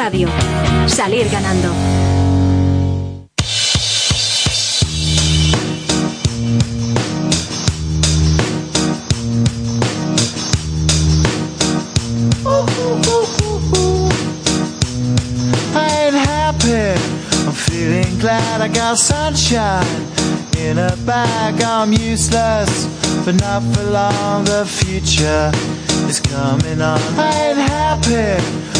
Radio. Salir ganando. Glad I got sunshine in a bag. I'm useless, but not for long. The future is coming on. I ain't happy.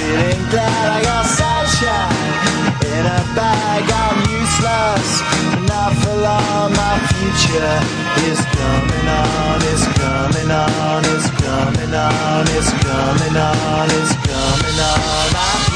feeling glad I got sunshine in a bag. I'm useless, not for long. My future is coming on. It's coming on. It's coming on. It's coming on. It's coming on.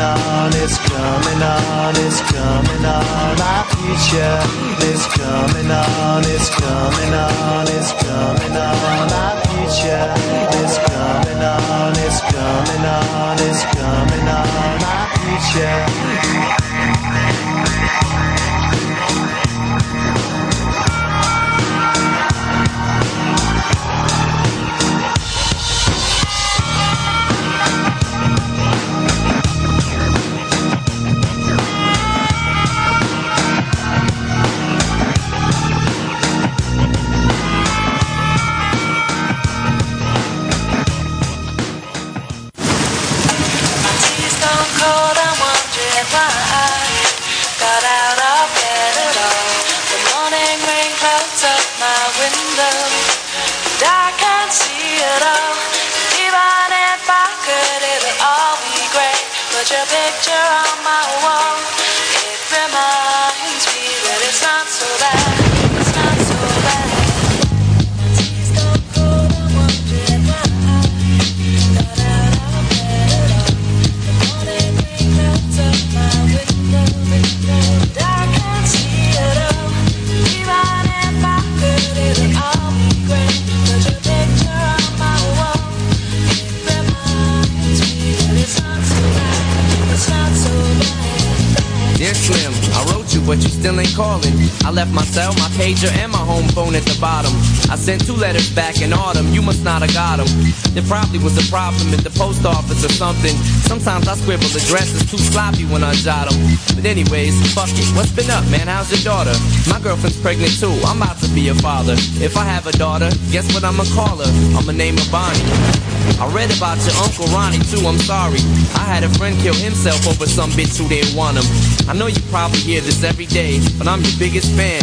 On. It's coming on. It's coming on. My future is coming on. It's coming on. It's coming on. My future is coming on. It's coming on. It's coming on. My future. But you still ain't calling. I left my cell, my pager, and my home phone at the bottom. I sent two letters back in autumn, you must not have got them. There probably was a problem at the post office or something. Sometimes I scribble addresses too sloppy when I jot them. But anyways, fuck it. What's been up, man? How's your daughter? My girlfriend's pregnant too. I'm about to be a father. If I have a daughter, guess what I'ma call her? I'ma name her Bonnie. I read about your Uncle Ronnie too, I'm sorry. I had a friend kill himself over some bitch who didn't want him. I know you probably hear this every day, but I'm your biggest fan.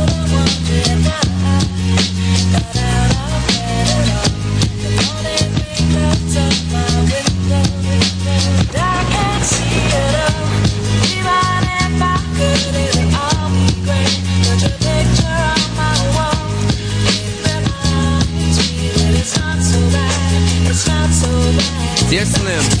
Slim,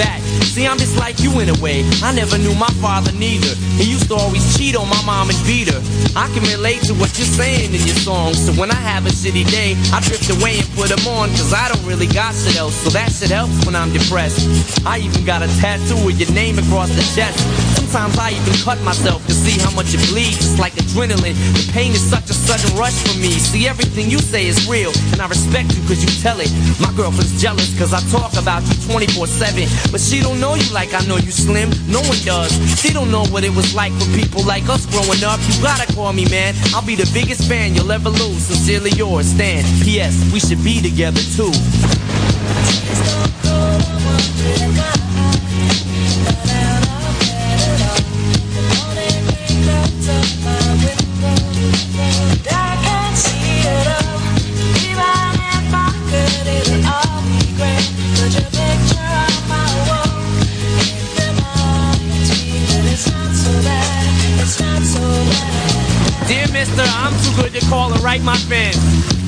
See, I'm just like you in a way. I never knew my father neither. He used to always cheat on my mom and beat her. I can relate to what you're saying in your songs. So when I have a shitty day, I drift away and put them on. Cause I don't really got shit else. So that shit helps when I'm depressed. I even got a tattoo with your name across the chest. Sometimes I even cut myself to see how much it bleeds. It's like adrenaline. The pain is such a sudden rush for me. See, everything you say is real, and I respect you cause you tell it. My girlfriend's jealous cause I talk about you 24 7. But she don't know you like I know you, Slim. No one does. She don't know what it was like for people like us growing up. You gotta call me, man. I'll be the biggest fan you'll ever lose. Sincerely yours, Stan. P.S. We should be together too. I'm too good to call and write my fans.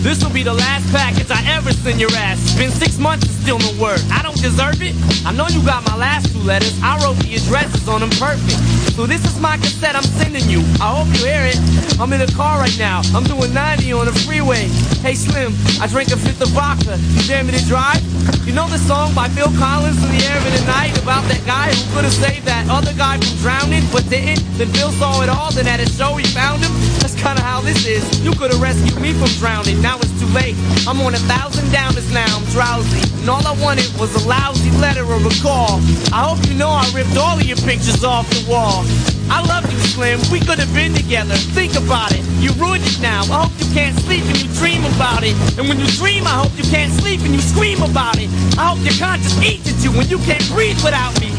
This will be the last package I ever send your ass. It's been six months and still no word. I don't deserve it. I know you got my last two letters. I wrote the addresses on them perfect. So this is my cassette I'm sending you. I hope you hear it. I'm in a car right now. I'm doing 90 on the freeway. Hey Slim, I drank a fifth of vodka. You dare me to drive? You know the song by Phil Collins in the air of the night about that guy who could have saved that other guy from drowning, but didn't? Then Phil saw it all, then at a show he found him. That's kinda how this is. You could have rescued me from drowning, now it's too late. I'm on a thousand downers now, I'm drowsy. And all I wanted was a lousy letter or a call. I hope you know I ripped all of your pictures off the wall. I love you, Slim. We could have been together. Think about it. You ruined it now. I hope you can't sleep and you dream about it. And when you dream, I hope you can't sleep and you scream about it. I hope your conscience eats at you when you can't breathe without me.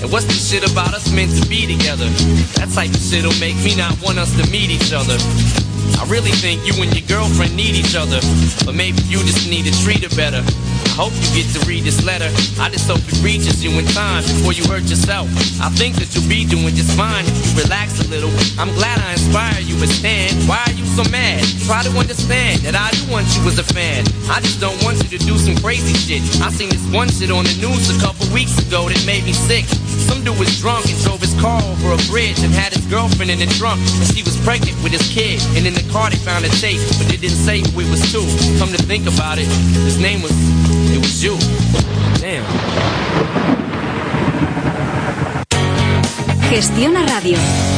And what's this shit about us meant to be together? That type of shit'll make me not want us to meet each other. I really think you and your girlfriend need each other, but maybe you just need to treat her better. I hope you get to read this letter. I just hope it reaches you in time before you hurt yourself. I think that you'll be doing just fine if you relax a little. I'm glad I inspire you, but Stan, why are you so mad? Try to understand that I do want you as a fan. I just don't want you to do some crazy shit. I seen this one shit on the news a couple weeks ago that made me sick. Some dude was drunk and drove his car over a bridge and had his girlfriend in the trunk. And she was pregnant with his kid. And in the car they found a tape, but it didn't say who it was to. Come to think about it, his name was, it was you. Damn. Gestiona Radio.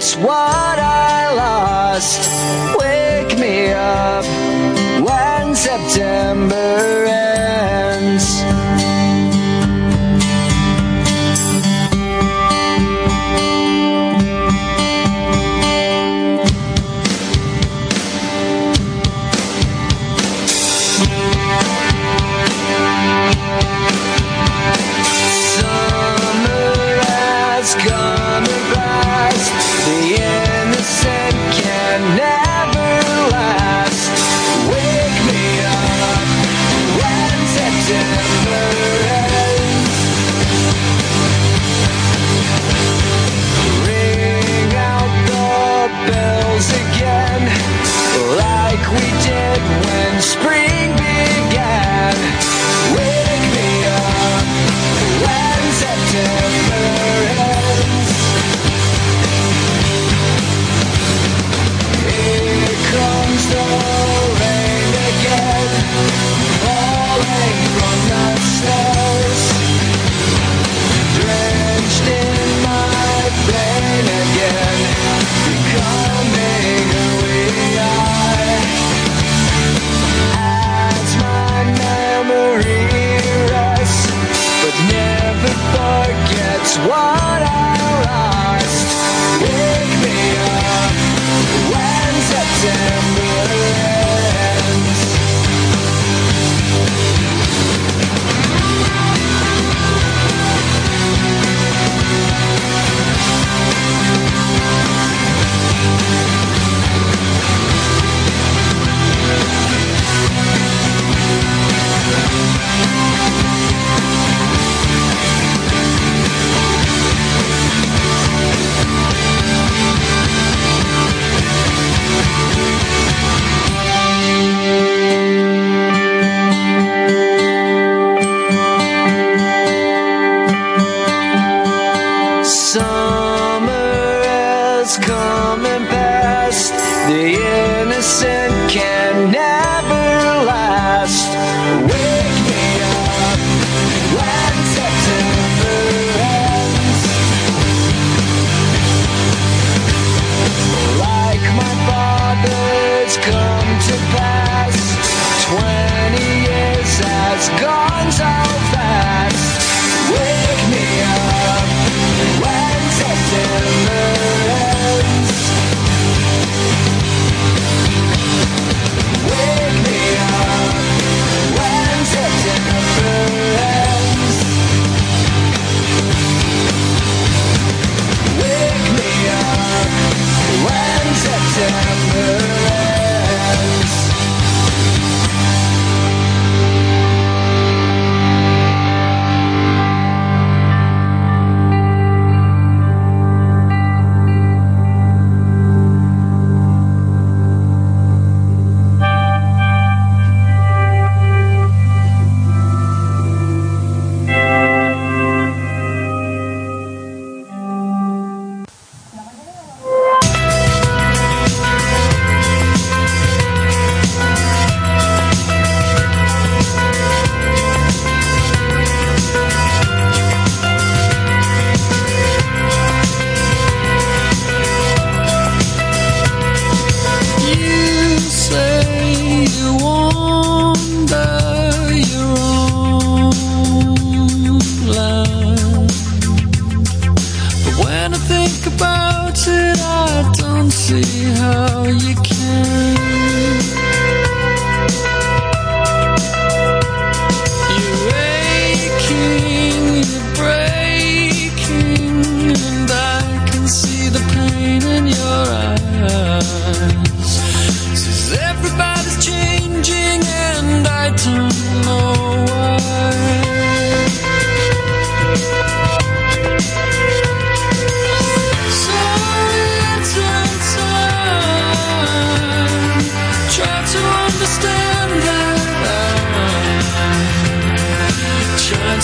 forgets what I lost. Wake me up when September ends.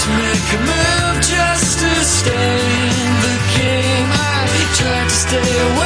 make a move just to stay in the game. I try to stay away.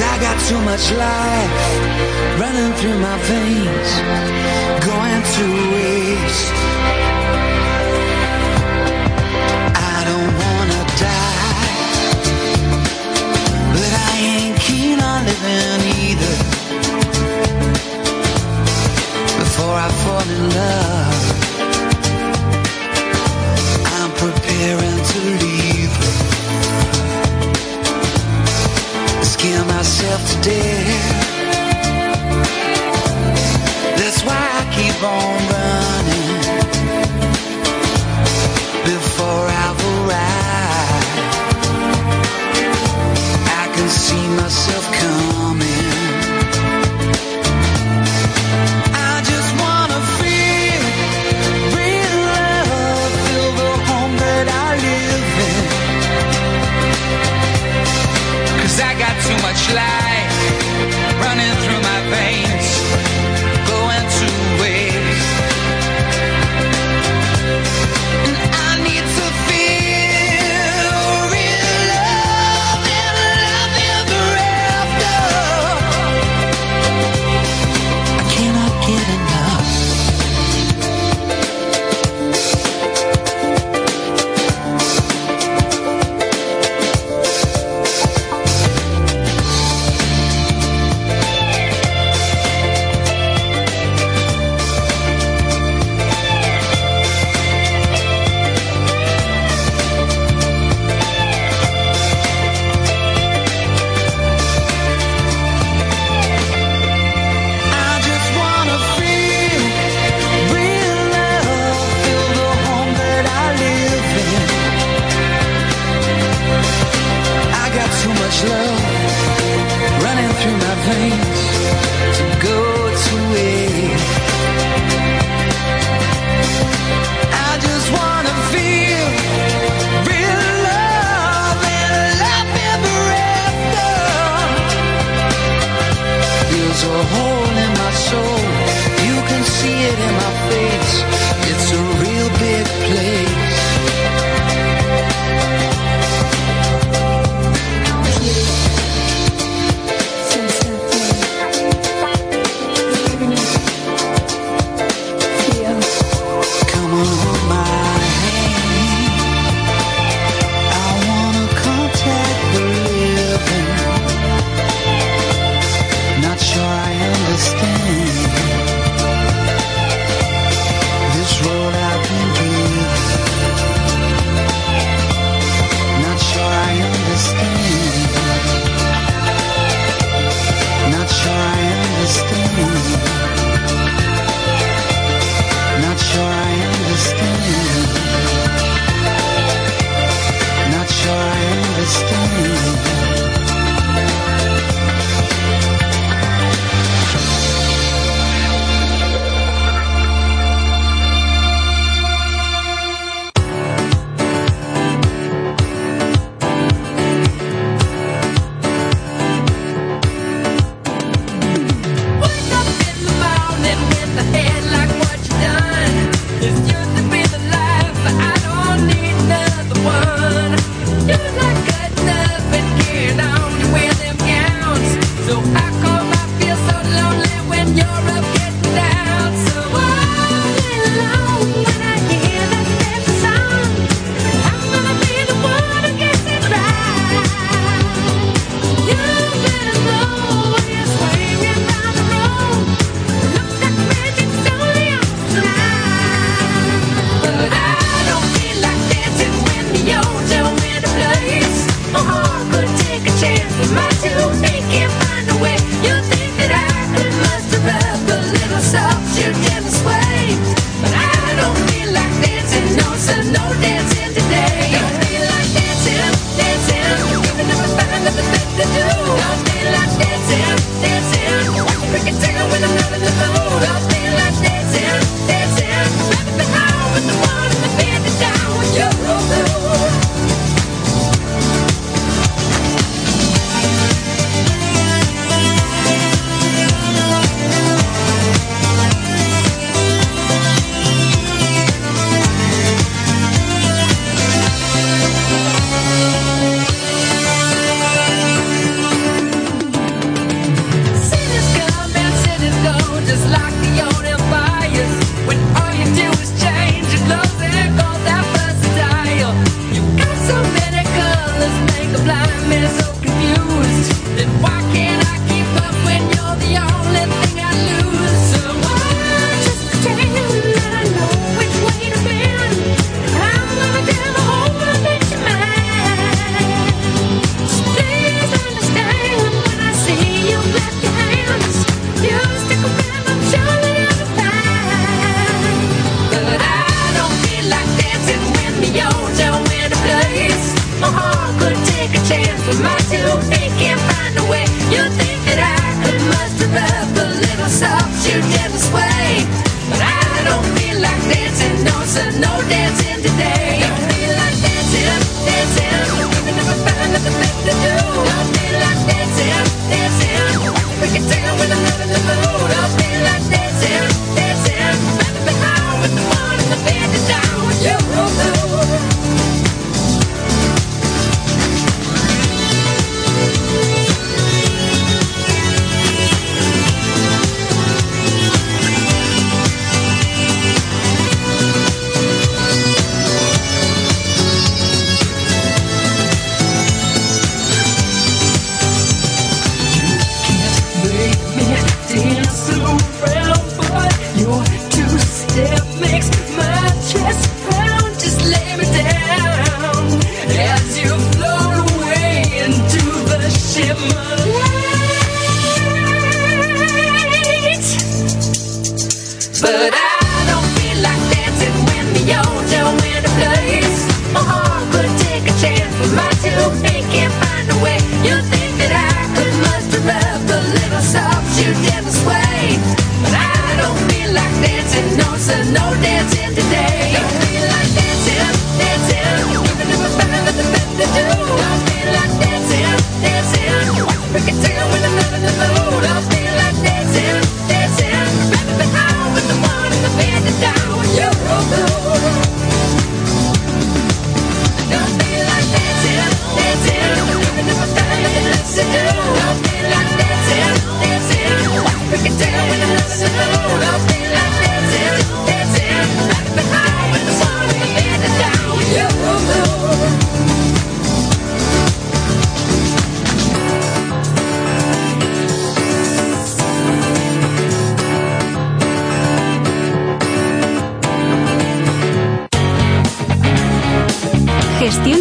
Cause I got too much life running through my veins, going to waste. I don't wanna die, but I ain't keen on living.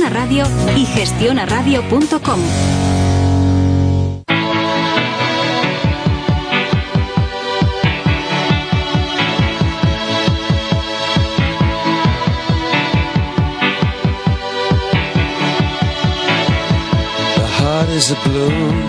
Radio y gestionaradio.com. The heart is a balloon,